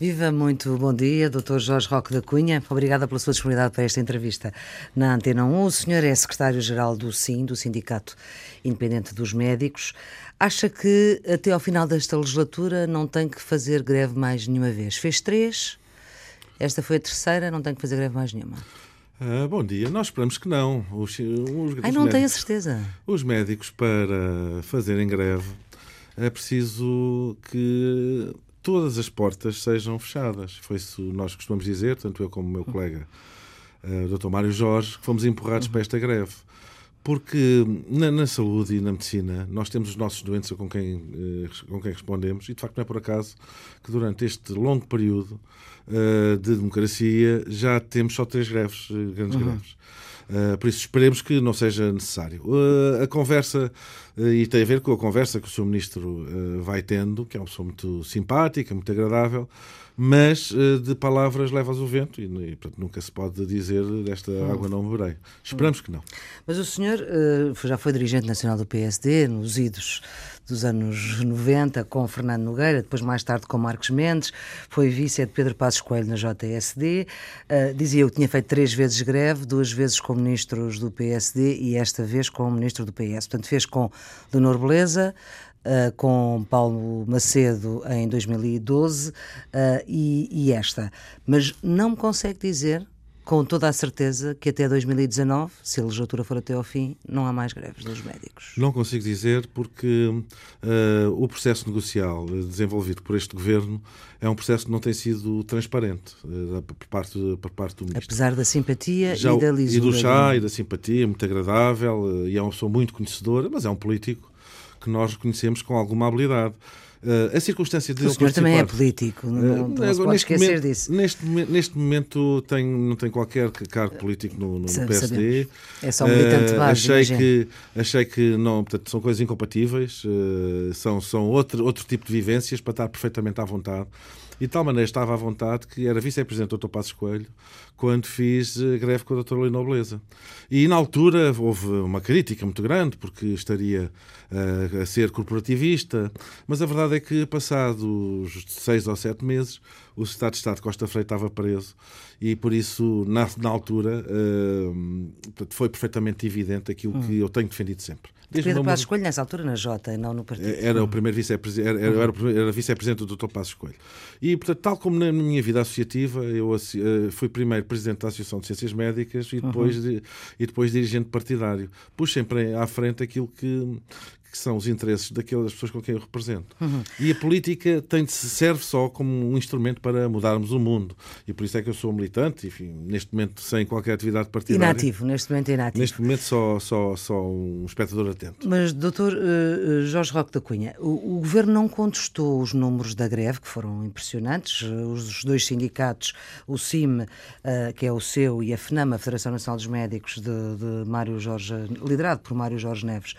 Viva, muito bom dia, Dr. Jorge Roque da Cunha. Obrigada pela sua disponibilidade para esta entrevista na Antena 1. O senhor é secretário-geral do SIM, do Sindicato Independente dos Médicos. Acha que até ao final desta legislatura não tem que fazer greve mais nenhuma vez? Fez três, esta foi a terceira, não tem que fazer greve mais nenhuma. Ah, bom dia. Nós esperamos que não. Os, os, Ai, não tenho a certeza. Os médicos, para fazerem greve, é preciso que todas as portas sejam fechadas. Foi isso que nós costumamos dizer, tanto eu como o meu colega, uh, o Dr. Mário Jorge, que fomos empurrados para esta greve. Porque na, na, saúde e na medicina nós temos os nossos doentes com quem, uh, com quem respondemos, e de facto não é por acaso que durante este longo período uh, de democracia já temos só três greves, grandes uhum. greves. Uh, por isso esperemos que não seja necessário. Uh, a conversa, uh, e tem a ver com a conversa que o Sr. Ministro vai tendo, que é uma pessoa muito simpática, muito agradável, mas de palavras levas o vento e, e portanto, nunca se pode dizer desta hum. água não beberei. Esperamos hum. que não. Mas o senhor já foi dirigente nacional do PSD, nos idos dos anos 90 com Fernando Nogueira, depois mais tarde com Marcos Mendes, foi vice de Pedro Passos Coelho na JSD. Uh, dizia eu que tinha feito três vezes greve, duas vezes com ministros do PSD e esta vez com o ministro do PS. Portanto, fez com Leonor Beleza, Uh, com Paulo Macedo em 2012 uh, e, e, esta. Mas não me consegue dizer com toda a certeza que até 2019, se a legislatura for até ao fim, não há mais greves dos médicos. Não consigo dizer porque uh, o processo negocial desenvolvido por este governo é um processo que não tem sido transparente uh, por, parte, por parte do ministro. Apesar da simpatia Já, e da lisura. E do chá e da simpatia, muito agradável, uh, e é uma pessoa muito conhecedora, mas é um político que nós reconhecemos com alguma habilidade. Uh, a circunstância de o senhor também é político, não, não, não se pode esquecer momento, disso. Neste, neste momento tem, não tem qualquer cargo político no, no, PSD. É só militante uh, base, achei que Achei que não, portanto, são coisas incompatíveis, uh, são, são outro, outro tipo de vivências para estar perfeitamente à vontade. E de tal maneira estava à vontade que era vice-presidente do Dr. Passos Coelho quando fiz eh, greve com a Dr. Lei Nobleza. E na altura houve uma crítica muito grande porque estaria uh, a ser corporativista, mas a verdade é que passados seis ou sete meses o Estado de Estado Costa Freire estava preso e por isso na, na altura uh, foi perfeitamente evidente aquilo hum. que eu tenho defendido sempre. Desde Pedro Passos Coelho, nessa altura, na Jota, não no partido. Era o primeiro vice-presidente, era, era, era vice-presidente do Dr. Passos Coelho. E, portanto, tal como na minha vida associativa, eu uh, fui primeiro presidente da Associação de Ciências Médicas e depois, uhum. e depois dirigente partidário. Pus sempre à frente aquilo que, que são os interesses daquelas pessoas com quem eu represento. Uhum. E a política tem de serve só como um instrumento para mudarmos o mundo. E por isso é que eu sou militante, enfim, neste momento sem qualquer atividade partidária. Inativo, neste momento inativo. Neste momento só, só, só um espectador atento. Mas, doutor uh, Jorge Roque da Cunha, o, o, Governo não contestou os números da greve, que foram impressionantes. Os dois sindicatos, o CIM, uh, que é o seu, e a FNAM, a Federação Nacional dos Médicos, de, de Mário Jorge, liderado por Mário Jorge Neves,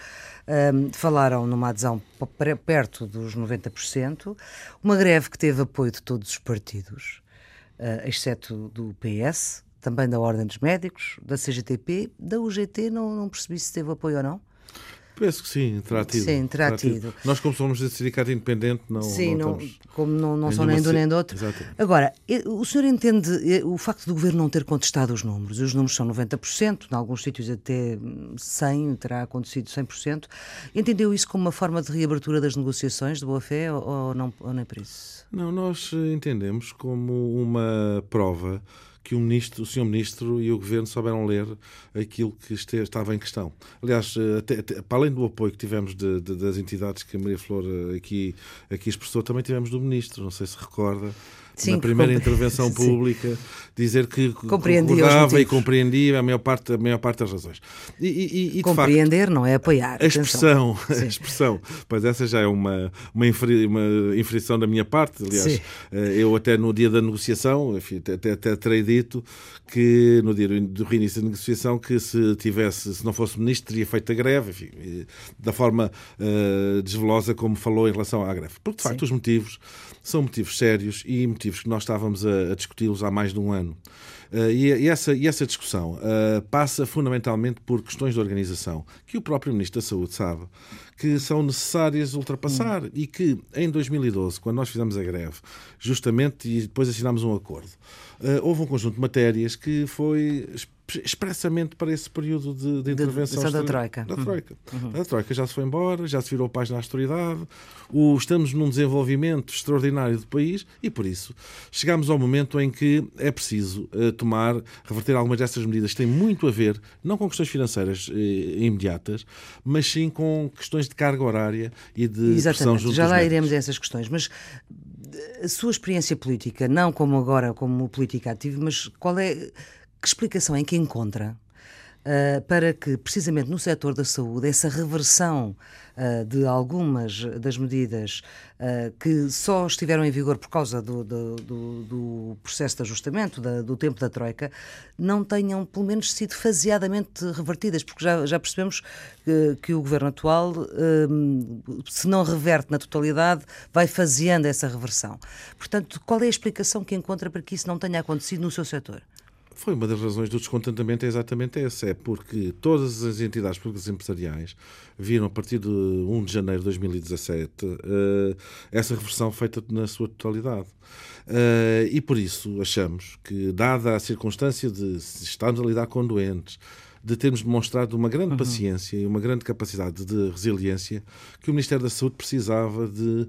um, falaram numa adesão perto dos 90%, uma greve que teve apoio de todos os partidos, uh, exceto do PS, também da Ordem dos Médicos, da CGTP, da UGT, não, não percebi se teve apoio ou não. Penso que sim, terá tido. Sim, terá, tido. Nós, como somos de sindicato independente, não. Sim, não, não como não, não são nem de um nem do outro. Exato. Agora, o senhor entende o facto do governo não ter contestado os números? Os números são 90%, em alguns sítios até 100%, terá acontecido 100%. Entendeu isso como uma forma de reabertura das negociações de boa-fé ou, ou, não, ou nem por isso? Não, nós entendemos como uma prova que o, ministro, o senhor ministro e o governo souberam ler aquilo que estava em questão. Aliás, eh, até, até, para além do apoio que tivemos de, de, das entidades que a Maria Flor eh, aqui, aqui expressou, também tivemos do ministro, não sei se recorda. Sim, na primeira intervenção pública, dizer que concordava e compreendia a maior parte, a maior parte das razões. E, e, e Compreender facto, não é apoiar. A expressão, a expressão, pois essa já é uma, uma, infri, uma inferição da minha parte. Aliás, Sim. Eh, eu até no dia da negociação, enfim, até, até terei dito que no dia do reinício da negociação que se tivesse, se não fosse ministro, teria feito a greve, enfim, da forma uh, desvelosa como falou em relação à greve. Porque, de facto, Sim. os motivos são motivos sérios e motivos que nós estávamos a, a discuti-los há mais de um ano. Uh, e, e, essa, e essa discussão uh, passa fundamentalmente por questões de organização, que o próprio Ministro da Saúde sabe que são necessárias ultrapassar e que em 2012, quando nós fizemos a greve, justamente, e depois assinámos um acordo, houve um conjunto de matérias que foi expressamente para esse período de, de intervenção. De, da Troika. Da Troika. Uhum. A Troika já se foi embora, já se virou página à autoridade, o, estamos num desenvolvimento extraordinário do país e, por isso, chegamos ao momento em que é preciso uh, tomar, reverter algumas dessas medidas que têm muito a ver, não com questões financeiras uh, imediatas, mas sim com questões de carga horária e de Exatamente. junto Já lá médicos. iremos a essas questões, mas a sua experiência política, não como agora como política ativo, mas qual é que explicação é que encontra uh, para que, precisamente no setor da saúde, essa reversão uh, de algumas das medidas uh, que só estiveram em vigor por causa do, do, do, do processo de ajustamento, da, do tempo da Troika, não tenham, pelo menos, sido faseadamente revertidas, porque já, já percebemos que, que o governo atual, se não reverte na totalidade, vai faseando essa reversão. Portanto, qual é a explicação que encontra para que isso não tenha acontecido no seu setor? Foi uma das razões do descontentamento, é exatamente essa. É porque todas as entidades públicas empresariais viram, a partir de 1 de janeiro de 2017, eh, essa reversão feita na sua totalidade. Eh, e por isso achamos que, dada a circunstância de estarmos a lidar com doentes, de termos demonstrado uma grande uhum. paciência e uma grande capacidade de resiliência, que o Ministério da Saúde precisava de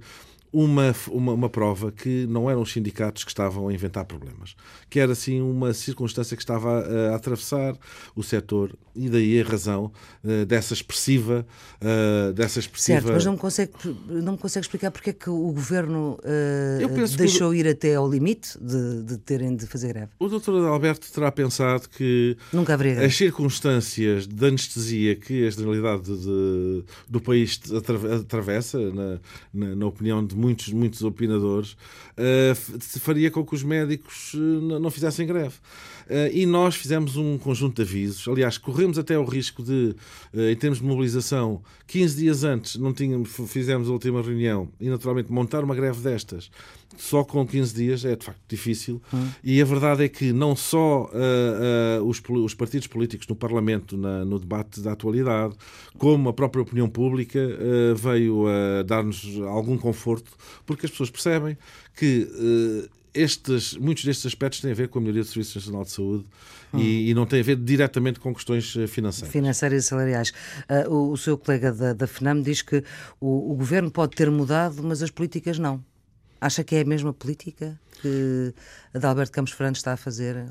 uma, uma, uma, prova que não eram os sindicatos que estavam a inventar problemas, que era assim uma circunstância que estava a, a atravessar o setor e daí a razão uh, dessa expressiva uh, dessa expressiva certo, mas não me consegue não me consegue explicar porque é que o governo uh, deixou que... ir até ao limite de, de, terem de fazer greve. O doutor Alberto terá pensado que Nunca haveria as circunstâncias de anestesia que a generalidade de, do país atravessa, na, na, na opinião de muitos, muitos opinadores, uh, faria com que os médicos uh, não fizessem greve. Uh, e nós fizemos um conjunto de avisos. Aliás, corremos até o risco de, em termos de mobilização, 15 dias antes não tínhamos, fizemos a última reunião e, naturalmente, montar uma greve destas só com 15 dias é de facto difícil. Hum. E a verdade é que não só uh, uh, os, os, partidos políticos no Parlamento, na, no debate da atualidade, como a própria opinião pública uh, veio a dar-nos algum conforto, porque as pessoas percebem que estes, muitos destes aspectos têm a ver com a melhoria do Serviço Nacional de Saúde hum. e, e, não têm a ver diretamente com questões financeiras. Financeiras e salariais. Uh, o, o, seu colega da, da FNAM diz que o, o governo pode ter mudado, mas as políticas não. Acha que é a mesma política que a de Alberto Campos Fernandes está a fazer?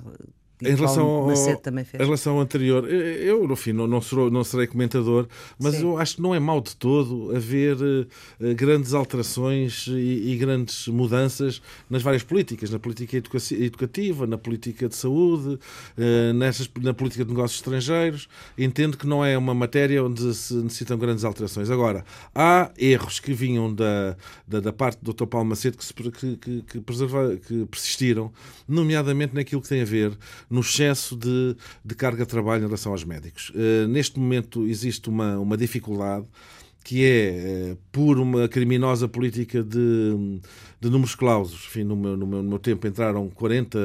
Em relação ao, também fez. Em relação ao anterior, eu, no fim, não, não, serei, não serei comentador, mas Sim. eu acho que não é mau de todo haver uh, grandes alterações e, e, grandes mudanças nas várias políticas, na política educativa, na política de saúde, uh, nessas, na política de negócios estrangeiros. Entendo que não é uma matéria onde se necessitam grandes alterações. Agora, há erros que vinham da, da, da parte do Dr. Paulo Macedo que, se, que, que, que, preserva, que persistiram, nomeadamente naquilo que tem a ver no excesso de, de carga de trabalho em relação aos médicos. Uh, neste momento existe uma, uma dificuldade que é, uh, por uma criminosa política de, de números clausos. Enfim, no meu, no, meu, no meu tempo entraram 40,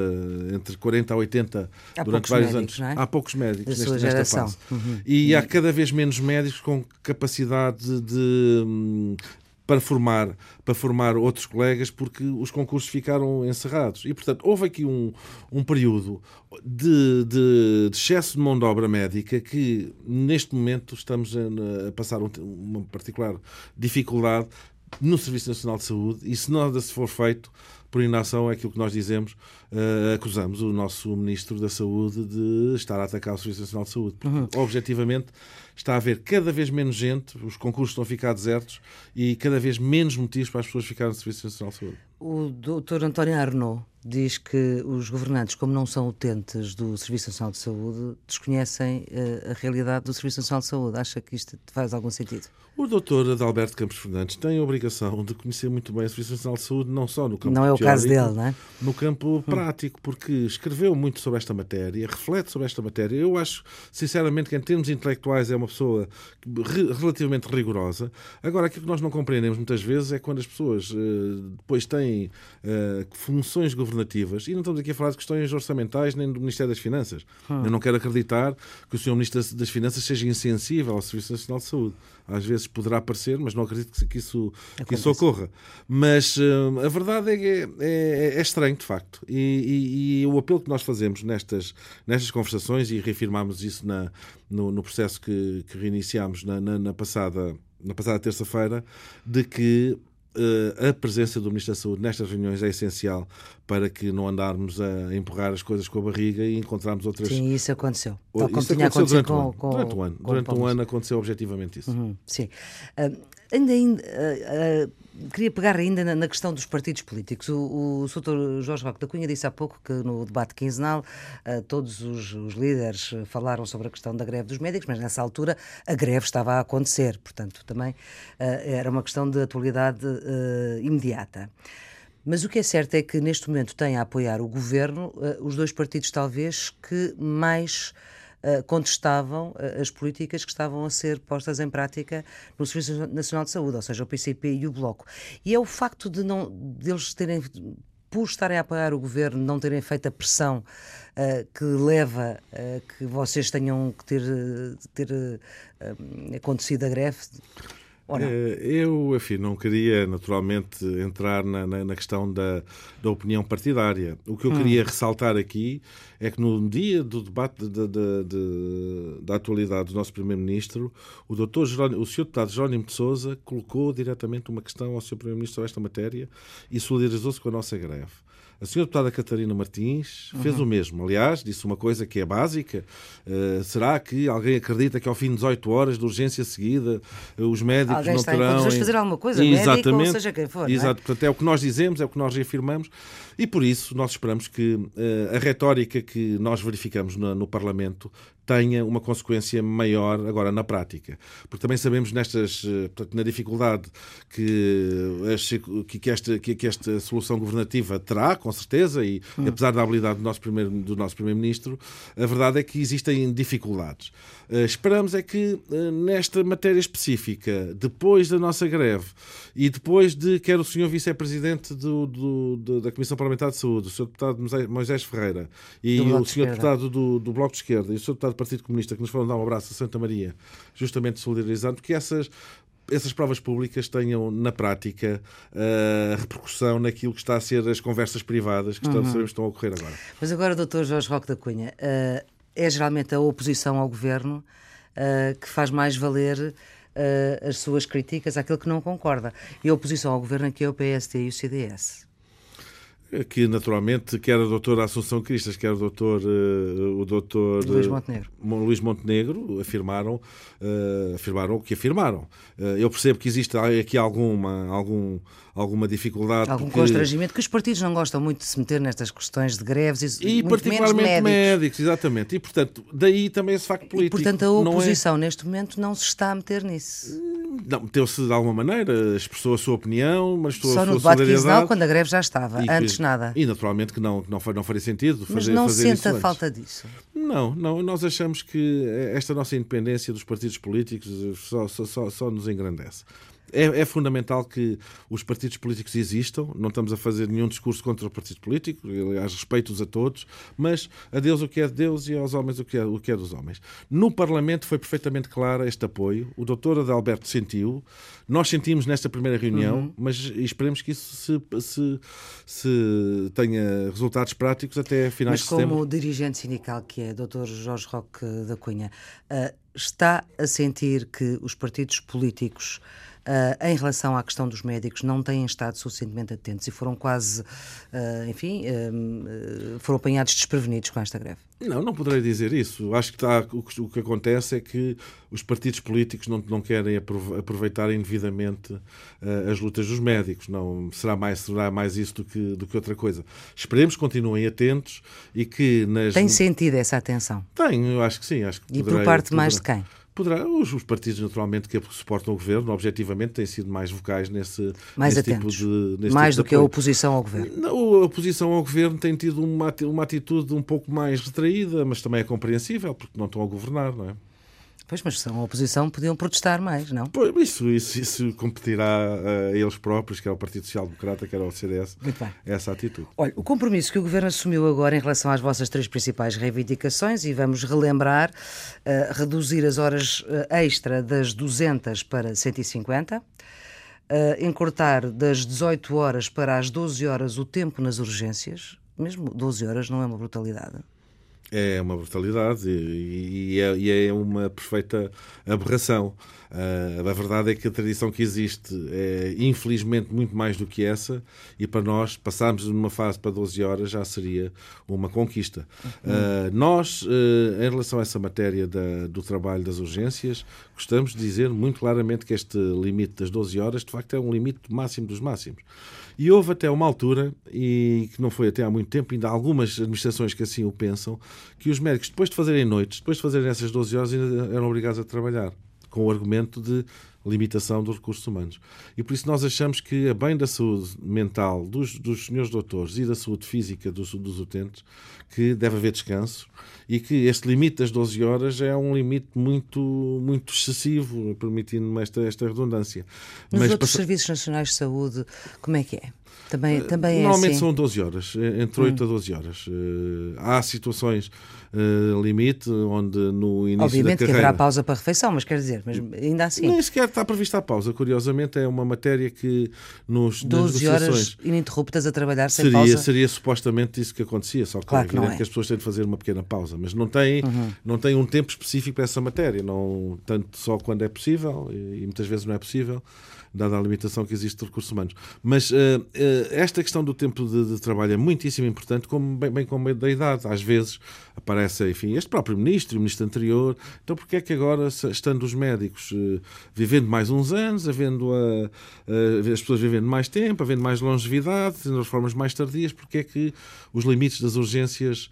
entre 40 a 80 há durante vários médicos, anos. É? Há poucos médicos neste, nesta fase. Uhum. E há cada vez menos médicos com capacidade de, para formar, para formar outros colegas, porque os concursos ficaram encerrados. E, portanto, houve aqui um, um período de, de, de excesso de mão de obra médica que, neste momento, estamos a, a passar um, uma particular dificuldade no Serviço Nacional de Saúde e se nada se for feito por inação é aquilo que nós dizemos, uh, acusamos o nosso Ministro da Saúde de estar a atacar o Serviço Nacional de Saúde. Porque, uhum. objetivamente, está a haver cada vez menos gente, os concursos estão a ficar desertos e cada vez menos motivos para as pessoas ficarem no Serviço Nacional de Saúde. O Dr. António Arnaud diz que os governantes, como não são utentes do Serviço Nacional de Saúde, desconhecem uh, a realidade do Serviço Nacional de Saúde. Acha que isto faz algum sentido? O doutor Adalberto Campos Fernandes tem a obrigação de conhecer muito bem o Serviço Nacional de Saúde, não só no campo Não é o caso dele, não é? no campo prático, porque escreveu muito sobre esta matéria, reflete sobre esta matéria. Eu acho, sinceramente, que em termos intelectuais é uma pessoa relativamente rigorosa. Agora, aquilo que nós não compreendemos muitas vezes é quando as pessoas uh, depois têm uh, funções governativas, e não estamos aqui a falar de questões orçamentais nem do Ministério das Finanças. Hum. Eu não quero acreditar que o Sr. Ministro das Finanças seja insensível ao Serviço Nacional de Saúde. Às vezes poderá parecer, mas não acredito que isso, que isso ocorra. Mas uh, a verdade é que é, é, é, estranho, de facto. E, e, e, o apelo que nós fazemos nestas, nestas conversações, e reafirmámos isso na, no, no processo que, que reiniciámos na, na, na passada, na passada terça-feira, de que a presença do Ministro da Saúde nestas reuniões é essencial para que não andarmos a empurrar as coisas com a barriga e encontrarmos outras. Sim, isso aconteceu. Tal isso aconteceu durante, com, um com, durante um ano. Com durante um ano aconteceu objetivamente isso. Uhum, sim. Uh, ainda, ainda uh, queria pegar ainda na, na, questão dos partidos políticos. O, o Sr. Jorge Roque da Cunha disse há pouco que no debate quinzenal uh, todos os, os, líderes falaram sobre a questão da greve dos médicos, mas nessa altura a greve estava a acontecer, portanto também uh, era uma questão de atualidade uh, imediata. Mas o que é certo é que neste momento tem a apoiar o governo os dois partidos, talvez, que mais eh, contestavam eh, as políticas que estavam a ser postas em prática no Serviço Nacional de Saúde, ou seja, o PCP e o Bloco. E é o facto de não deles terem por estarem a apoiar o governo, não terem feito a pressão uh, que leva a que vocês tenham que ter, ter acontecido a greve? Eh, eu, enfim, não queria naturalmente entrar na, na, na questão da, da, opinião partidária. O que eu hum. queria ressaltar aqui é que no dia do debate de, de, de, da atualidade do nosso Primeiro-Ministro, o doutor Jerónimo, o Sr. Deputado Jerónimo de Souza colocou diretamente uma questão ao Sr. Primeiro-Ministro sobre esta matéria e solidarizou-se com a nossa greve. A senhora deputada Catarina Martins fez uhum. o mesmo. Aliás, disse uma coisa que é básica. Uh, será que alguém acredita que ao fim de 18 horas de urgência seguida uh, os médicos alguém não está terão... Em fazer alguma coisa, Exatamente. médico ou seja quem for. Exato. É? Portanto, é o que nós dizemos, é o que nós reafirmamos e por isso nós esperamos que uh, a retórica que nós verificamos no, no Parlamento tenha uma consequência maior agora na prática. Porque também sabemos nestas, eh, portanto, na dificuldade que, que, esta, que, esta solução governativa terá, com certeza, e hum. apesar da habilidade do nosso primeiro do nosso primeiro-ministro, a verdade é que existem dificuldades. Uh, esperamos é que uh, nesta matéria específica, depois da nossa greve e depois de quer o senhor vice-presidente do, do, do, da Comissão Parlamentar de Saúde, o senhor deputado Moisés Ferreira e o senhor deputado do, do Bloco de Esquerda e o senhor deputado Partido Comunista que nos foram dar um abraço a Santa Maria, justamente solidarizando, que essas essas provas públicas tenham, na prática, uh, repercussão naquilo que está a ser as conversas privadas que uhum. estão, estão a ocorrer agora. Mas agora, doutor Jorge Roque da Cunha, uh, é geralmente a oposição ao governo uh, que faz mais valer as suas críticas àquilo que não concorda. E a oposição ao governo aqui é o PSD e o CDS que naturalmente quer a doutora Assunção Cristas, quer o doutor, uh, o doutor Luís Montenegro, Luís Montenegro afirmaram, afirmaram o que afirmaram. Eu percebo que existe aqui alguma, algum, alguma dificuldade. Algum porque... constrangimento, que os partidos não gostam muito de se meter nestas questões de greves e, e particularmente médicos. médicos. exatamente. E, portanto, daí também esse facto político. E, portanto, a oposição é... neste momento não se está a meter nisso. Não, meteu-se de alguma maneira, expressou a sua opinião, mas estou Só a sua no debate quinzenal, quando a greve já estava, e antes que, nada. E naturalmente que não, não, não faria sentido fazer Mas não fazer sente a falta disso? Não, não, nós achamos que esta nossa independência dos partidos políticos só, só, só, só nos engrandece. É, é, fundamental que os partidos políticos existam. Não estamos a fazer nenhum discurso contra os partidos políticos, aliás, respeito-os a todos, mas a Deus o que é de Deus e aos homens o que é, o que é dos homens. No Parlamento foi perfeitamente claro este apoio. O doutor Adalberto sentiu, nós sentimos nesta primeira reunião, uhum. mas esperemos que isso se, se, se, tenha resultados práticos até finais mas de setembro. Mas como dirigente sindical que é, doutor Jorge Roque da Cunha, uh, está a sentir que os partidos políticos em relação à questão dos médicos, não têm estado suficientemente atentos e foram quase, uh, enfim, uh, foram apanhados desprevenidos com esta greve? Não, não poderei dizer isso. Acho que está, o, que, acontece é que os partidos políticos não, não querem aproveitar indevidamente as lutas dos médicos. Não será mais será mais isso do que do que outra coisa. Esperemos que continuem atentos e que nas tem sentido essa atenção. Tenho, eu acho que sim, acho que e por parte poderei, mais de quem? Poderá, os, os, partidos naturalmente que suportam o governo, objetivamente, têm sido mais vocais nesse, mais nesse tipo de. Nesse mais tipo do que a oposição ao governo. Não, a oposição ao governo tem tido uma, uma atitude um pouco mais retraída, mas também é compreensível, porque não estão a governar, não é? Pois, mas são a oposição podiam protestar mais, não? Pois, isso, isso, isso competirá a eles próprios, quer o Partido Social Democrata, quer o CDS, Muito bem. essa atitude. Olha, o compromisso que o Governo assumiu agora em relação às vossas três principais reivindicações, e vamos relembrar, uh, reduzir as horas uh, extra das 200 para 150, uh, encurtar das 18 horas para as 12 horas o tempo nas urgências, mesmo 12 horas não é uma brutalidade. É uma brutalidade e, e, é, e é, uma perfeita aberração. Uh, a verdade é que a tradição que existe é, infelizmente, muito mais do que essa, e para nós, passarmos de uma fase para 12 horas já seria uma conquista. Uh, nós, uh, em relação a essa matéria da, do trabalho das urgências, gostamos de dizer muito claramente que este limite das 12 horas, de facto, é um limite máximo dos máximos. E houve até uma altura, e que não foi até há muito tempo, ainda há algumas administrações que assim o pensam, que os médicos, depois de fazerem noites, depois de fazerem essas 12 horas, ainda eram obrigados a trabalhar, com o argumento de limitação dos recursos humanos. E por isso nós achamos que, a bem da saúde mental dos, dos senhores doutores e da saúde física dos, dos utentes, que deve haver descanso e que este limite das 12 horas é um limite muito, muito excessivo, permitindo-me esta, esta redundância. Nos Mas outros Serviços Nacionais de Saúde, como é que é? Também, também é Normalmente assim? são 12 horas, eh, entre 8 hum. a 12 horas. Eh, há situações uh, limite onde no início Obviamente da carreira... que haverá pausa para a refeição, mas quer dizer, mas ainda assim... Nem sequer está prevista a pausa. Curiosamente é uma matéria que nos 12 horas ininterruptas a trabalhar sem seria, pausa? Seria supostamente isso que acontecia, só que claro é evidente que, é. que as pessoas têm de fazer uma pequena pausa, mas não tem, uhum. não tem um tempo específico para essa matéria, não, tanto só quando é possível, e, e muitas vezes não é possível, dada a limitação que existe de recursos humanos. Mas uh, uh, esta questão do tempo de, de, trabalho é muitíssimo importante, como, bem, bem como da idade. Às vezes aparece, enfim, este próprio ministro, o ministro anterior. Então, porque é que agora, estando os médicos uh, vivendo mais uns anos, havendo a, as pessoas vivendo mais tempo, havendo mais longevidade, tendo reformas mais tardias, porque é que os limites das urgências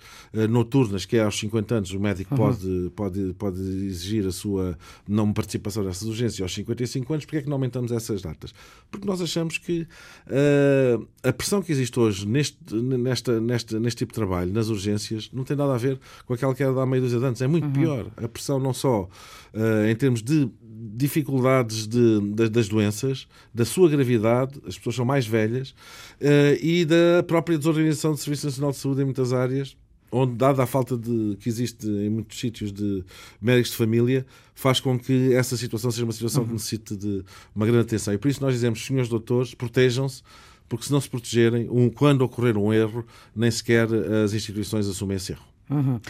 noturnas, que é aos 50 anos, o médico uhum. pode, pode, pode exigir a sua não participação nessas urgências aos 55 anos, porque é que não aumentamos essa essas datas? Porque nós achamos que uh, a pressão que existe hoje neste, nesta, nesta, neste tipo de trabalho, nas urgências, não tem nada a ver com aquela que era há meio de anos. É muito uhum. pior. A pressão não só uh, em termos de dificuldades de, de, das doenças, da sua gravidade, as pessoas são mais velhas, uh, e da própria desorganização do Serviço Nacional de Saúde em muitas áreas, onde, dada a falta de, que existe em muitos sítios de médicos de família, faz com que essa situação seja uma situação uhum. que necessite de uma grande atenção. E por isso nós dizemos, senhores doutores, protejam-se, porque se não se protegerem, um, quando ocorrer um erro, nem sequer as instituições assumem esse erro. Uhum. Uh,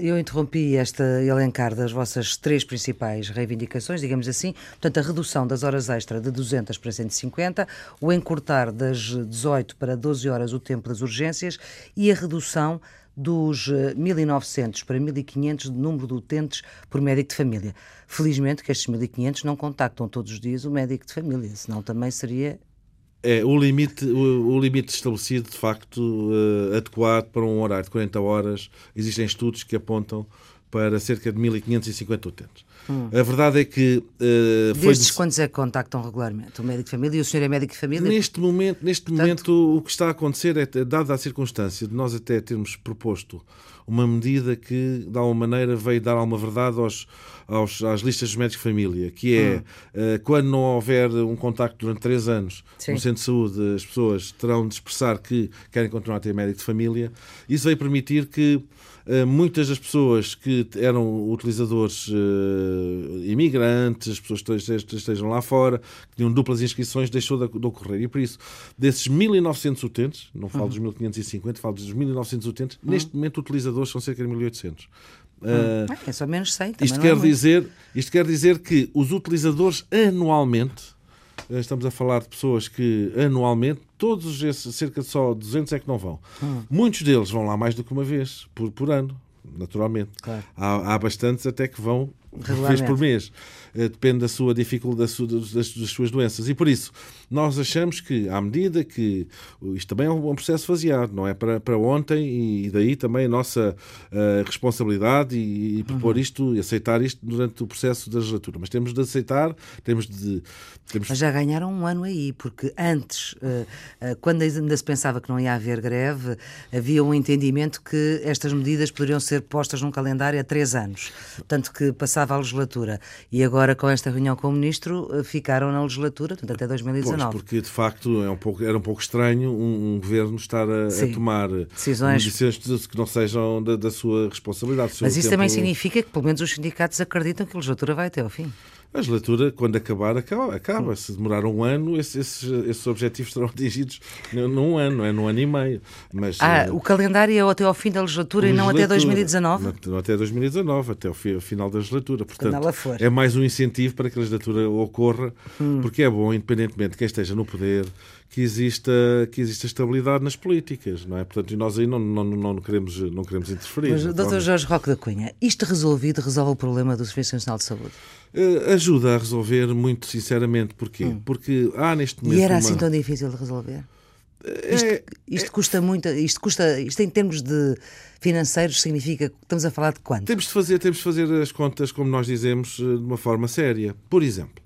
eu interrompi esta elencar das vossas três principais reivindicações, digamos assim, portanto, a redução das horas extra de 200 para 150, o encurtar das 18 para 12 horas o tempo das urgências e a redução dos 1.900 eh, para 1.500 de número de utentes por médico de família. Felizmente que estes 1.500 não contactam todos os dias o médico de família, senão também seria é, o limite, o, o, limite estabelecido, de facto, uh, adequado para um horário de 40 horas, existem estudos que apontam para cerca de 1.550 utentes. Hum. A verdade é que. Uh, Destes foi... quantos é que contactam regularmente? O médico de família e o senhor é médico de família? Neste momento, neste Portanto... momento o que está a acontecer é, dada a circunstância de nós até termos proposto uma medida que, de alguma maneira, veio dar alguma verdade aos, aos, às listas dos médicos de família, que é, hum. uh, quando não houver um contacto durante três anos Sim. no centro de saúde, as pessoas terão de expressar que querem continuar a ter médico de família. Isso vai permitir que muitas das pessoas que eram utilizadores uh, imigrantes, as pessoas que estejam lá fora, que tinham duplas inscrições, deixou de, ocorrer. E por isso, desses 1.900 utentes, não falo uhum. dos 1.550, falo dos 1.900 utentes, uhum. neste momento utilizadores são cerca de 1.800. Uh, é só menos 100. Isto quer, é dizer, isto quer dizer que os utilizadores anualmente, eh, estamos a falar de pessoas que anualmente, todos esses, cerca de só 200 é que não vão. Hum. Muitos deles vão lá mais do que uma vez por, por ano, naturalmente. Claro. Há, há bastantes até que vão vez por mês. Eh, depende da sua dificuldade, das, das, suas doenças. E por isso, nós achamos que, à medida que isto também é um processo faseado, não é para, para ontem, e daí também a nossa uh, responsabilidade e, e propor uhum. isto e aceitar isto durante o processo da legislatura. Mas temos de aceitar, temos de. Temos... Mas já ganharam um ano aí, porque antes, uh, uh, quando ainda se pensava que não ia haver greve, havia um entendimento que estas medidas poderiam ser postas num calendário a três anos. Tanto que passava a legislatura. E agora com esta reunião com o Ministro eh, ficaram na legislatura, portanto até 2019. Pois, porque de facto é um pouco, era um pouco estranho um, um governo estar a, a tomar decisões. decisões que não sejam da, da sua responsabilidade. Mas isso tempo... também significa que pelo menos os sindicatos acreditam que a legislatura vai até ao fim. A legislatura, quando acabar, acaba. acaba. Se demorar um ano, esses, esses objetivos serão atingidos num ano, é num ano e meio. Mas, ah, uh, o calendário é até ao fim da legislatura, e não até 2019? Não, até 2019, até ao final da legislatura. Portanto, é mais um incentivo para que a legislatura ocorra, hum. porque é bom, independentemente de quem esteja no poder, que exista, que exista estabilidade nas políticas, não é? Portanto, nós aí não, não, não, queremos, não queremos interferir. Mas, Dr. Jorge Roque da Cunha, isto resolvido resolve o problema do Serviço Nacional de Saúde? Uh, ajuda a resolver, muito sinceramente. Porquê? Hum. Porque há neste momento. E era uma... assim tão difícil de resolver? É, isto, isto é, custa muito, isto custa, isto em termos de financeiros significa que estamos a falar de quanto? Temos de fazer, temos de fazer as contas, como nós dizemos, eh, de uma forma séria. Por exemplo,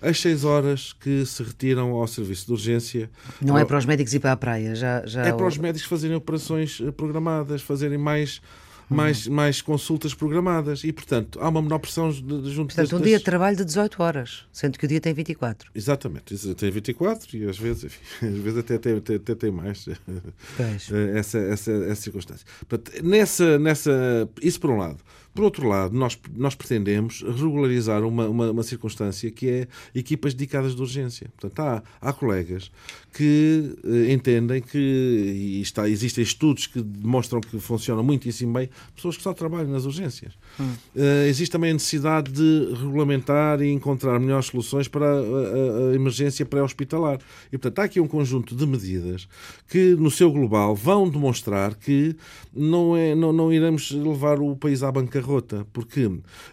as seis horas que se retiram ao serviço de urgência. Não é para os médicos ir para a praia, já, já é para os médicos fazerem operações eh, programadas, fazerem mais mais, mais consultas programadas e, portanto, há uma menor pressão de, de junto Portanto, um dia de trabalho de 18 horas, sendo que o dia tem 24. Exatamente, tem 24 e às vezes, enfim, às vezes até tem, até, até tem mais essa, essa, essa circunstância. Portanto, nessa, nessa, isso por um lado. Por outro lado, nós, nós pretendemos regularizar uma, uma, uma, circunstância que é equipas dedicadas de urgência. Portanto, há, há colegas que eh, entendem que, e está, existem estudos que demonstram que funciona muitíssimo bem, pessoas que só trabalham nas urgências. Hum. Uh, existe também a necessidade de regulamentar e encontrar melhores soluções para a, a, a emergência pré-hospitalar. E, portanto, há aqui um conjunto de medidas que, no seu global, vão demonstrar que não, é, não, não iremos levar o país à bancarrota bancarrota, porque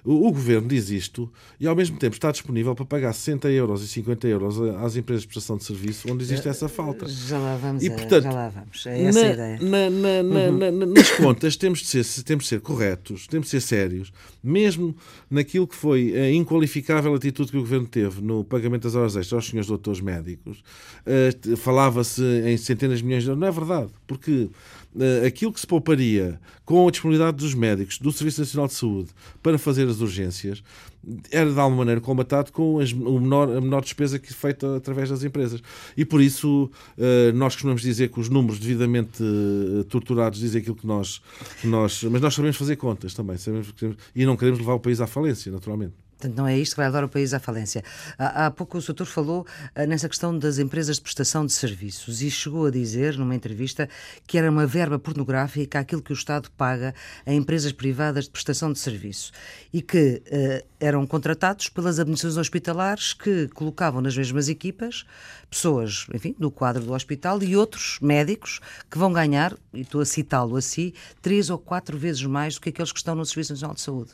o, o, governo diz isto e ao mesmo tempo está disponível para pagar 60 euros e 50 euros às empresas de prestação de serviço onde existe essa falta. Já lá vamos, e, portanto, já lá vamos. É essa na, a ideia. Na, na, uhum. nas contas temos de, ser, temos de ser corretos, temos de ser sérios, mesmo naquilo que foi a inqualificável atitude que o governo teve no pagamento das horas extras aos senhores doutores médicos. Uh, Falava-se em centenas de milhões de euros. Não é verdade, porque aquilo que se pouparia com a disponibilidade dos médicos do Serviço Nacional de Saúde para fazer as urgências era de alguma maneira combatado com as, o menor, a menor despesa que é feita através das empresas. E por isso uh, nós costumamos dizer que os números devidamente uh, torturados dizem aquilo que nós, nós. Mas nós sabemos fazer contas também. Sabemos, e não queremos levar o país à falência, naturalmente. Portanto, não é isto que vai levar o país à falência. Há, pouco o Soutor falou uh, nessa questão das empresas de prestação de serviços e chegou a dizer, numa entrevista, que era uma verba pornográfica aquilo que o Estado paga a empresas privadas de prestação de serviço e que uh, eram contratados pelas administrações hospitalares que colocavam nas mesmas equipas pessoas, enfim, do quadro do hospital e outros médicos que vão ganhar, e estou a citá-lo assim, três ou quatro vezes mais do que aqueles que estão no Serviço Nacional de Saúde.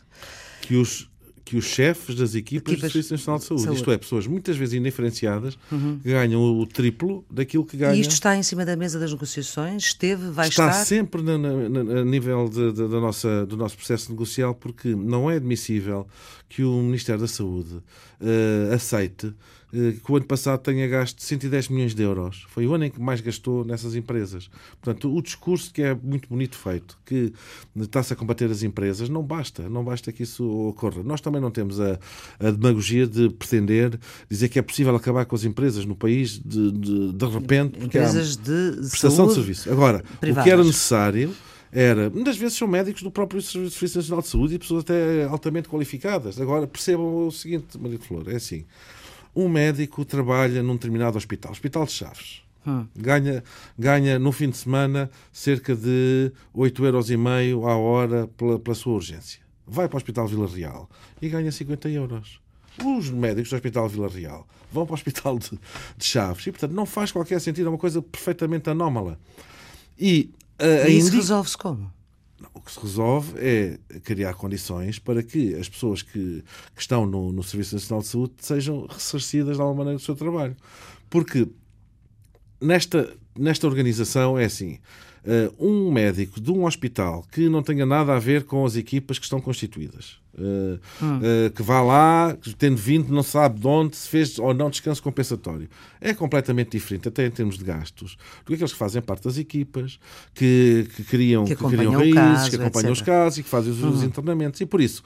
Que os que os chefes das equipas, equipas do Serviço Nacional de Saúde, saúde, isto é, pessoas muitas vezes indiferenciadas, uhum. ganham o triplo daquilo que ganham. E isto está em cima da mesa das negociações? Esteve, vai está estar? Está sempre na, na, a nível de, de, da nossa, do nosso processo negocial, porque não é admissível que o Ministério da Saúde uh, aceite que o ano passado tenha gasto 110 milhões de euros. Foi o ano em que mais gastou nessas empresas. Portanto, o discurso que é muito bonito feito, que está-se a combater as empresas, não basta. Não basta que isso ocorra. Nós também não temos a, a demagogia de pretender dizer que é possível acabar com as empresas no país de, de, de repente. Empresas de prestação de serviço. Agora, privadas. o que era necessário era, muitas vezes são médicos do próprio Serviço Nacional de Saúde e pessoas até altamente qualificadas. Agora, percebam o seguinte, Maria Flor, é assim, um médico trabalha num determinado hospital, Hospital de Chaves. Hum. Ganha, ganha no fim de semana cerca de 8,5 euros à hora pela, pela sua urgência. Vai para o Hospital Vila Real e ganha 50 euros. Os médicos do Hospital Vila Real vão para o Hospital de, de Chaves e, portanto, não faz qualquer sentido, é uma coisa perfeitamente anómala. E, uh, e isso resolve-se como? O que se resolve é criar condições para que as pessoas que, que estão no, no Serviço Nacional de Saúde sejam ressarcidas de alguma maneira do seu trabalho. Porque nesta, nesta organização é assim: um médico de um hospital que não tenha nada a ver com as equipas que estão constituídas. Uh, hum. uh, que vá lá, tendo vindo, não sabe de onde, se fez ou não descanso compensatório. É completamente diferente, até em termos de gastos, do que aqueles que fazem parte das equipas, que, que criam, que, que criam raízes, caso, que acompanham etc. os casos e que fazem os, os hum. internamentos. E por isso,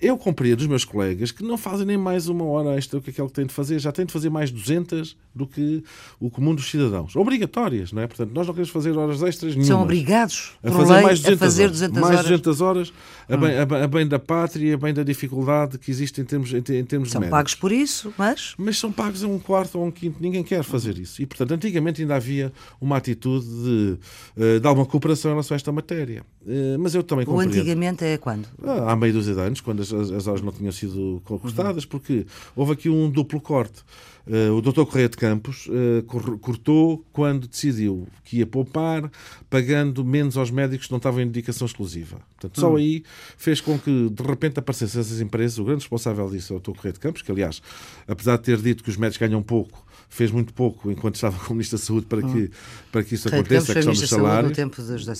eu compreendo os meus colegas que não fazem nem mais uma hora extra do que aquele que têm de fazer, já têm de fazer mais 200 do que o comum dos cidadãos. Obrigatórias, não é? Portanto, nós não queremos fazer horas extras nenhumas. São obrigados a fazer mais 200 a fazer 200 horas. Mais 200 horas a, bem, hum. a, bem, da pátria, a bem da dificuldade que existe em termos, em, em termos São pagos por isso, mas... Mas são pagos a um quarto ou a um quinto. Ninguém quer fazer isso. E, portanto, antigamente ainda havia uma atitude de, eh, de alguma cooperação em relação a esta matéria. Eh, mas eu também compreendo. O antigamente é quando? Ah, há meio dúzia de anos, quando as, as horas não tinham sido conquistadas, uhum. porque houve aqui um duplo corte. Uh, o Dr. Correia de Campos uh, cortou quando decidiu que ia poupar, pagando menos aos médicos que não estavam em dedicação exclusiva. Portanto, só hum. aí fez com que, de repente, aparecessem essas empresas. O grande responsável disso é o Dr. Correia de Campos, que, aliás, apesar de ter dito que os médicos ganham pouco, fez muito pouco enquanto estava como Ministro da Saúde para que, hum. para que isso aconteça, a questão dos salários. no tempo dos José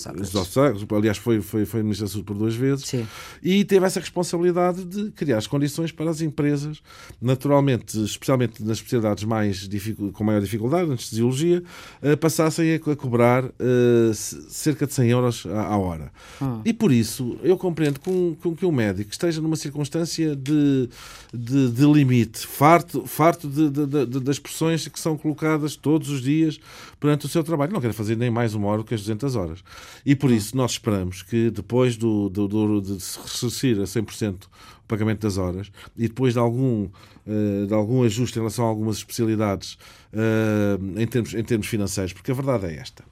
Aliás, foi, foi, foi Ministro da Saúde por duas vezes. Sim. E teve essa responsabilidade de criar as condições para as empresas, naturalmente, especialmente nas especialidades mais com maior dificuldade, anestesiologia, uh, passassem a, cobrar uh, cerca de 100 euros à, à hora. Hum. E por isso, eu compreendo com, com que um médico esteja numa circunstância de, de, de limite, farto, farto de, de, de, das pressões que são colocadas todos os dias perante o seu trabalho. Não quer fazer nem mais uma hora do que as 200 horas. E por isso nós esperamos que depois do, do, do de se ressarcir a 100% o pagamento das horas e depois de algum, uh, de algum ajuste em relação a algumas especialidades uh, em, termos, em termos financeiros, porque a verdade é esta.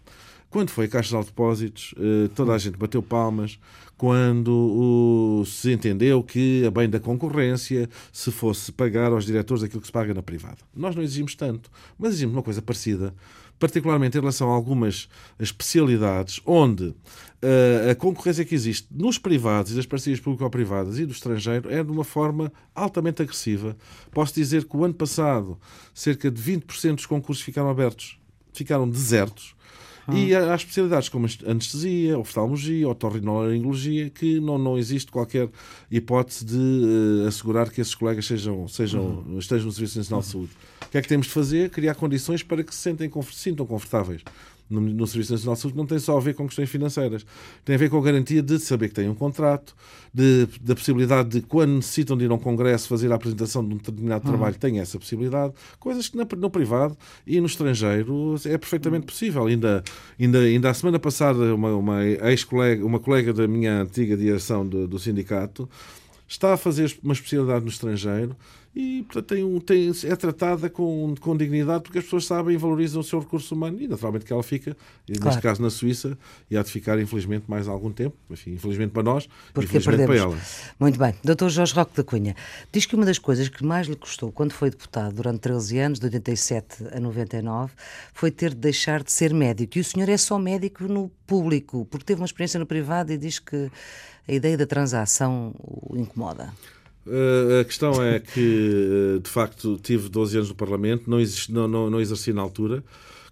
Quando foi a Caixa de Depósitos, uh, toda a gente bateu palmas quando se entendeu que, a bem da concorrência, se fosse pagar aos diretores aquilo que se paga na privada. Nós não exigimos tanto, mas exigimos uma coisa parecida, particularmente em relação a algumas especialidades onde uh, a concorrência que existe nos privados e das parcerias público-privadas e do estrangeiro é de uma forma altamente agressiva. Posso dizer que o ano passado cerca de 20% dos concursos ficaram abertos, ficaram desertos e há especialidades como anestesia, oftalmologia, otorrinolaringologia, que não, não existe qualquer hipótese de uh, assegurar que esses colegas sejam, sejam, uhum. estejam no Serviço Nacional de Saúde. O que é que temos de fazer? Criar condições para que se sentem, sintam confortáveis no, no Serviço Nacional de Saúde não tem só a ver com questões financeiras. Tem a ver com a garantia de saber que têm um contrato, de, da possibilidade de, quando necessitam de ir a um congresso fazer a apresentação de um determinado uhum. trabalho, têm essa possibilidade. Coisas que no, no privado e no estrangeiro é perfeitamente possível. Ainda, ainda, ainda a semana passada, uma, uma ex-colega, uma colega da minha antiga direção do, do sindicato, está a fazer uma especialidade no estrangeiro e portanto, tem um, tem, é tratada com, com dignidade porque as pessoas sabem e valorizam o seu recurso humano e naturalmente que ela fica, claro. neste caso na Suíça, e há de ficar infelizmente mais algum tempo, enfim, infelizmente para nós, porque infelizmente perdemos. para ela. Muito bem. Dr. Jorge Roque da Cunha, diz que uma das coisas que mais lhe custou quando foi deputado durante 13 anos, de 87 a 99, foi ter de deixar de ser médico. E o senhor é só médico no público, porque teve uma experiência no privado e diz que a ideia da transação o incomoda. Uh, a questão é que, uh, de facto, tive 12 anos no Parlamento, não, exist, não, não, não exerci na altura.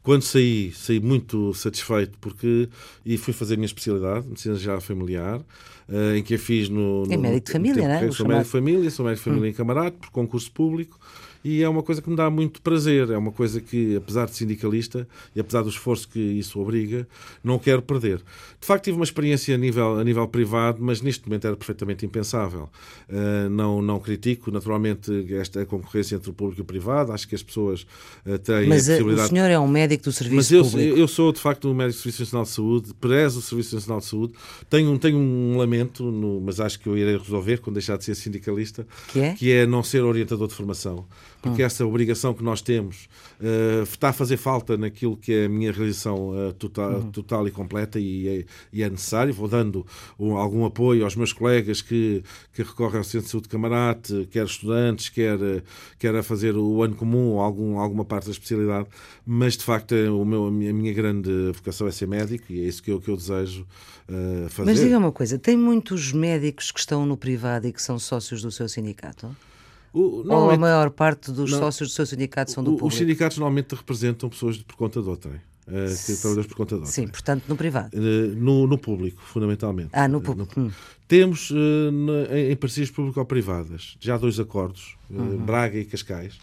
Quando saí, saí muito satisfeito porque e fui fazer a minha especialidade, medicina geral familiar, uh, em que a fiz no. no é médico de família, não é? Sou médico de família, sou médico de família hum. em camarada, por concurso público e é uma coisa que me dá muito prazer. É uma coisa que, apesar de sindicalista e apesar do esforço que isso obriga, não quero perder. De facto, tive uma experiência a nível, a nível privado, mas neste momento era perfeitamente impensável. Uh, não, não critico, naturalmente, esta concorrência entre o público e o privado. Acho que as pessoas uh, têm mas a possibilidade. Mas o senhor é um médico do Serviço mas eu, Público. eu sou, de facto, um médico do Serviço Nacional de Saúde, prezo o Serviço Nacional de Saúde. Tenho, tenho um lamento, no, mas acho que eu irei resolver quando deixar de ser sindicalista, que é, que é não ser orientador de formação porque hum. essa obrigação que nós temos uh, está a fazer falta naquilo que é a minha realização uh, total, uhum. total e completa e é, e é, necessário. Vou dando um, algum apoio aos meus colegas que, que recorrem ao Centro de Saúde de Camarate, quer estudantes, quer, quer a fazer o ano comum ou algum, alguma parte da especialidade, mas de facto é o meu, a, minha, grande vocação é ser médico e é isso que eu, que eu desejo uh, fazer. Mas diga uma coisa, tem muitos médicos que estão no privado e que são sócios do seu sindicato? O, Ou a maior parte dos não, sócios do seu sindicato são do o, público? Os sindicatos normalmente representam pessoas por conta de outrem. Uh, trabalhadores por conta de Sim, portanto, no privado. Uh, no, no, público, fundamentalmente. Ah, no público. Uh, no, hum. Temos em, em parcerias público-privadas já dois acordos, uhum. Braga e Cascais,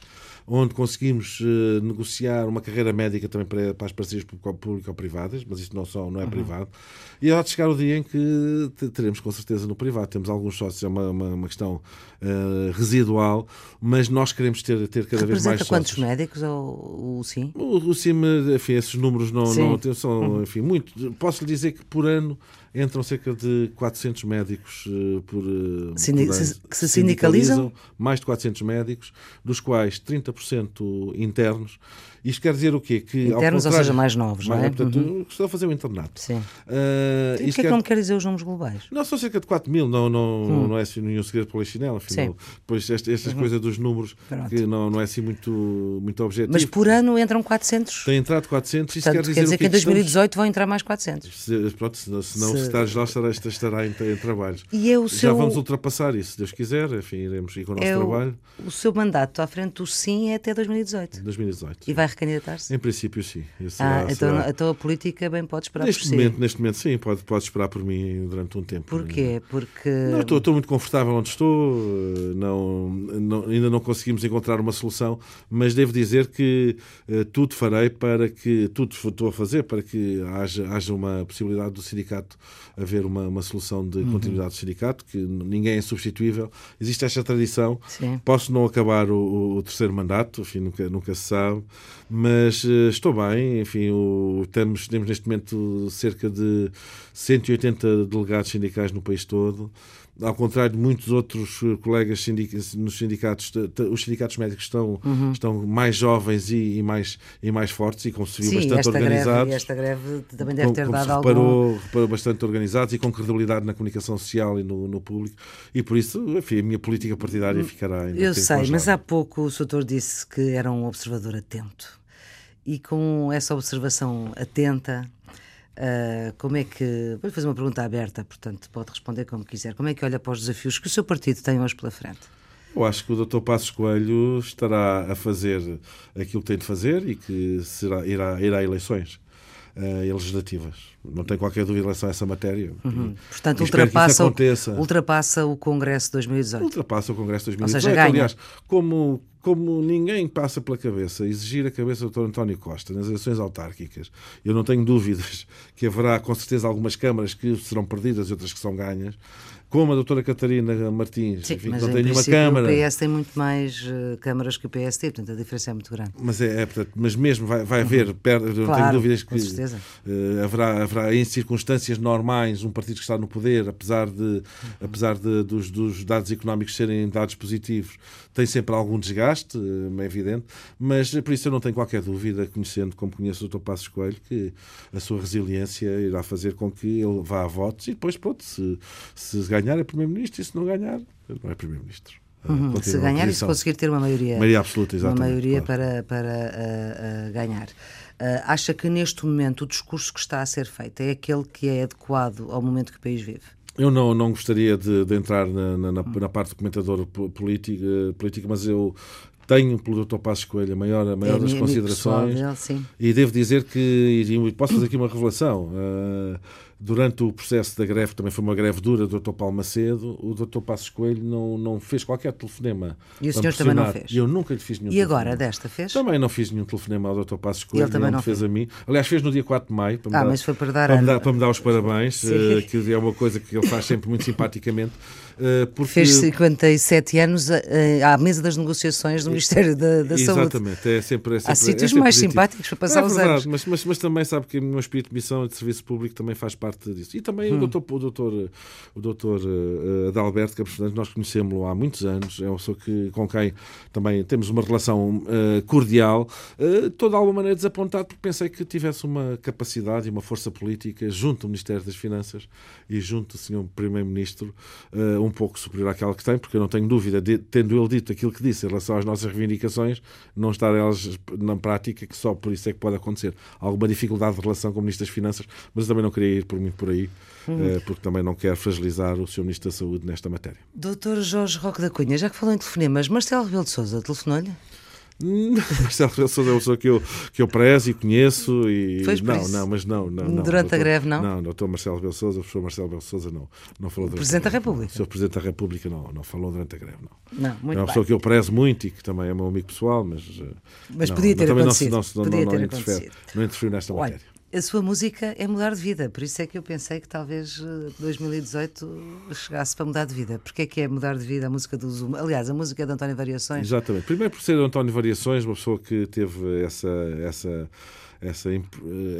onde conseguimos uh, negociar uma carreira médica também para, para as parcerias público-privadas, mas isto não, só, não é uhum. privado. E há de chegar o dia em que teremos com certeza no privado. Temos alguns sócios, é uma, uma, uma questão uh, residual, mas nós queremos ter, ter cada vez mais sócios. quantos médicos ou o SIM? O, o SIM, enfim, esses números não, não são, uhum. enfim, muito. Posso lhe dizer que por ano entram cerca de 400 médicos uh, por, uh, Sindi por que se sindicalizam? Mais de 400 médicos, dos quais 30% internos isto quer dizer o quê? Que, Internos, ou seja, mais novos, mais, não é? Portanto, uhum. Estou a fazer o internato. Sim. Uh, e o que é que não me quer dizer os números globais? Não, são cerca de 4 mil, não, não, hum. não é assim nenhum segredo pela chinela, afinal. Depois estas, uhum. coisas dos números, Pronto. que não, não é assim muito, muito objetivo. Mas por ano entram 400? Tem entrado 400, isso quer dizer, quer dizer que, em 2018 vão entrar mais 400. Se, pronto, se, não, se se... estares lá, estará, estará em, em trabalhos. E é o seu... Já vamos ultrapassar isso, se Deus quiser, enfim, iremos ir com o nosso é trabalho. O, o seu mandato à frente do sim é até 2018? 2018. E vai recandidatar-se? Em princípio, sim. Será, ah, então, será... então a política bem pode esperar neste por momento, si. Neste momento, sim, pode, pode esperar por mim durante um tempo. Porquê? Porque... Não, estou, estou muito confortável onde estou, não, não, ainda não conseguimos encontrar uma solução, mas devo dizer que uh, tudo farei para que, tudo estou a fazer para que haja, haja uma possibilidade do sindicato haver uma, uma solução de uhum. continuidade do sindicato, que ninguém é substituível. Existe esta tradição. Sim. Posso não acabar o, o, terceiro mandato, enfim, nunca, nunca se sabe, mas uh, estou bem, enfim, o, temos, temos neste momento cerca de 180 delegados sindicais no país todo ao contrário de muitos outros eh, colegas nos sindicatos, os sindicatos médicos estão, uhum. estão mais jovens e, e, mais, e mais fortes e Sim, bastante esta organizados. Greve, esta greve também deve ter dado reparou, algum... reparou bastante organizados e com credibilidade na comunicação social e no, no público e por isso, enfim, a minha política partidária ficará Eu sei, mas há pouco o Soutor disse que era um observador atento e com essa observação atenta Uh, como é que. Vou fazer uma pergunta aberta, portanto, pode responder como quiser. Como é que olha para os desafios que o seu partido tem hoje pela frente? Eu acho que o Dr. Passos Coelho estará a fazer aquilo que tem de fazer e que será, irá, irá a eleições uh, legislativas. Não tenho qualquer dúvida em relação a essa matéria. Uhum. Portanto, ultrapassa, o, ultrapassa o Congresso de 2018. Ultrapassa o Congresso de 2018. Ou seja, ganha. Aliás, como, como ninguém passa pela cabeça exigir a cabeça do Dr. António Costa nas eleições autárquicas, eu não tenho dúvidas que haverá com certeza algumas câmaras que serão perdidas e outras que são ganhas como a doutora Catarina Martins, Sim, enfim, mas não tem nenhuma Câmara. O PS tem muito mais uh, câmaras que o PST, portanto a diferença é muito grande. Mas, é, é portanto, mas mesmo vai, vai haver, per, não claro, tenho dúvidas que uh, haverá, haverá em circunstâncias normais um partido que está no poder, apesar de, uhum. apesar de, dos, dos dados económicos serem dados positivos, tem sempre algum desgaste, é evidente, mas por isso eu não tenho qualquer dúvida, conhecendo como conheço o Dr. Passos Coelho, que a sua resiliência irá fazer com que ele vá a votos e depois, pronto, se, se ganhar é Primeiro-Ministro e se não ganhar, não é Primeiro-Ministro. Uhum, se ganhar e se conseguir ter uma maioria, maioria absoluta, exatamente, uma maioria claro. para, para uh, uh, ganhar. Uh, acha que neste momento o discurso que está a ser feito é aquele que é adequado ao momento que o país vive? Eu não, não gostaria de, de entrar na, na, na, parte do comentador político, político, mas eu tenho pelo Dr. Passos Coelho a maior, a maior é das considerações. Pessoal, e devo dizer que, e posso fazer aqui uma revelação, uh, Durante o processo da greve, também foi uma greve dura do Dr. Paulo Macedo, o Dr. Passos Coelho não, não fez qualquer telefonema. E o senhor também não fez? E eu nunca lhe fiz nenhum E telefonema. agora, desta fez? Também não fiz nenhum telefonema ao Dr. Passos Coelho, ele também não fez, fez a mim. Aliás, fez no dia 4 de maio, para me, ah, dar, mas foi para, dar para, me dar, para me dar os parabéns, uh, que é uma coisa que ele faz sempre muito simpaticamente. Uh, porque... Fez 57 anos uh, à mesa das negociações do Ministério da, da Saúde. Exatamente, é sempre, é Há sítios é mais positivo. simpáticos para passar é os verdade, anos. Mas, mas, mas, também sabe que o meu espírito de missão de serviço público também faz parte parte disso. E também hum. o doutor, o doutor, o doutor uh, Adalberto Campos Fernandes, nós conhecemos-lo há muitos anos, é uma pessoa que, com quem também temos uma relação uh, cordial, uh, toda alguma maneira desapontado, porque pensei que tivesse uma capacidade e uma força política junto ao Ministério das Finanças e junto do Sr. Primeiro-Ministro uh, um pouco superior àquela que tem, porque eu não tenho dúvida, de, tendo ele dito aquilo que disse em relação às nossas reivindicações, não estar elas na prática, que só por isso é que pode acontecer. Alguma dificuldade de relação com o Ministro das Finanças, mas eu também não queria ir por muito por aí, hum. porque também não quero fragilizar o Sr. Ministro da Saúde nesta matéria. Doutor Jorge Roque da Cunha, já que falou em telefonemas, Marcelo Rebelo de Sousa telefonou-lhe? Marcelo Rebelo Sousa é uma pessoa que eu, que eu prezo e conheço e Foi não, isso. não, mas não, não, não Durante doutor, a greve, não? Não, doutor Marcelo Rebelo Sousa, o professor Marcelo Rebelo Sousa não, não falou o Presidente da República. O senhor Presidente da República não, não falou durante a greve, não. Não, muito É uma pessoa que eu prezo muito e que também é meu amigo pessoal, mas. Eh, mas não, podia ter acontecido. Não, não, podia não, ter interfere, não interferiu nesta Olha, matéria a sua música é mudar de vida, por isso é que eu pensei que talvez 2018 eh, chegasse para mudar de vida. Porque é que é mudar de vida a música do Zuma? Aliás, a música de António Variações. Exatamente. Primeiro por ser António Variações, uma pessoa que teve essa, essa essa,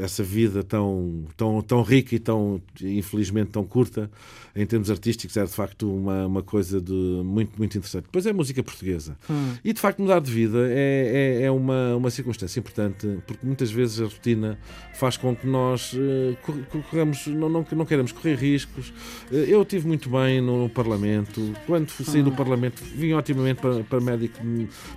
essa vida tão, tão, tão rica e tão, infelizmente, tão curta em termos artísticos, era de facto uma, uma coisa de, muito, muito interessante. Depois é música portuguesa. Hum. E de facto, mudar de vida é, é, é, uma, uma circunstância importante, porque muitas vezes a rotina faz com que nós uh, corramos, não, não, não queremos correr riscos. Uh, eu estive muito bem no, no Parlamento. Quando saí hum. do Parlamento, vim otimamente para, para médico,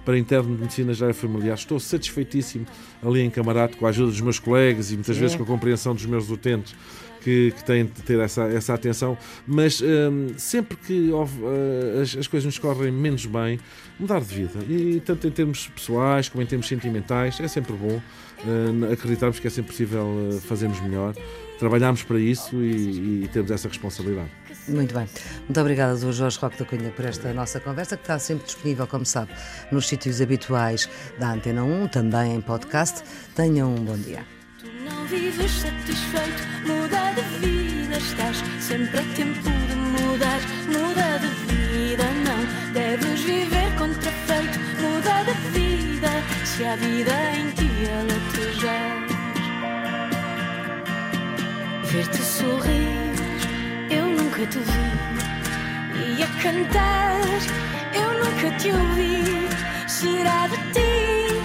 para interno de medicina já familiar. Estou satisfeitíssimo ali em Camarate com a ajuda dos meus colegas e muitas Sim. vezes com a compreensão dos meus utentes que, que têm de ter essa, essa atenção, mas um, sempre que uh, as, as, coisas nos correm menos bem, mudar de vida. E tanto em termos pessoais como em termos sentimentais, é sempre bom uh, acreditarmos que é sempre possível uh, fazermos melhor, trabalharmos para isso e, e termos essa responsabilidade. Muito bem. Muito obrigada, Dr. Jorge Roque da Cunha, por esta nossa conversa, que está sempre disponível, como sabe, nos sítios habituais da Antena 1, também em podcast. Tenham um bom dia. Tu não vives satisfeito, muda de vida, estás sempre a tempo de mudar, muda de vida, não deves viver contrafeito, muda de vida, se a vida em ti ela Ver-te sorrir nunca te vi e a cantar eu nunca te ouvi. Será de ti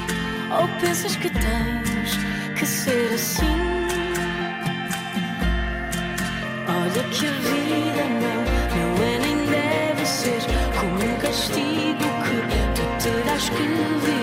ou pensas que tens que ser assim? Olha que a vida não, não é nem deve ser como um castigo que tu terás que viver.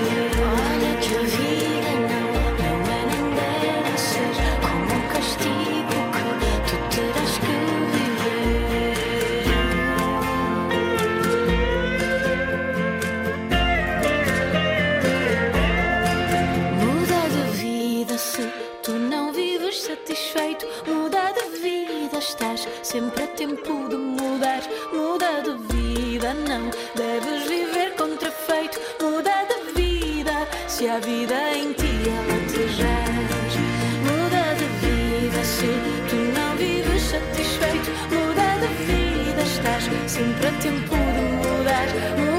Sempre é tempo de mudar. Muda de vida, não deves viver contrafeito. Muda de vida, se a vida em ti ela jaz. Muda de vida, se tu não vives satisfeito. Muda de vida, estás sempre a tempo de mudar.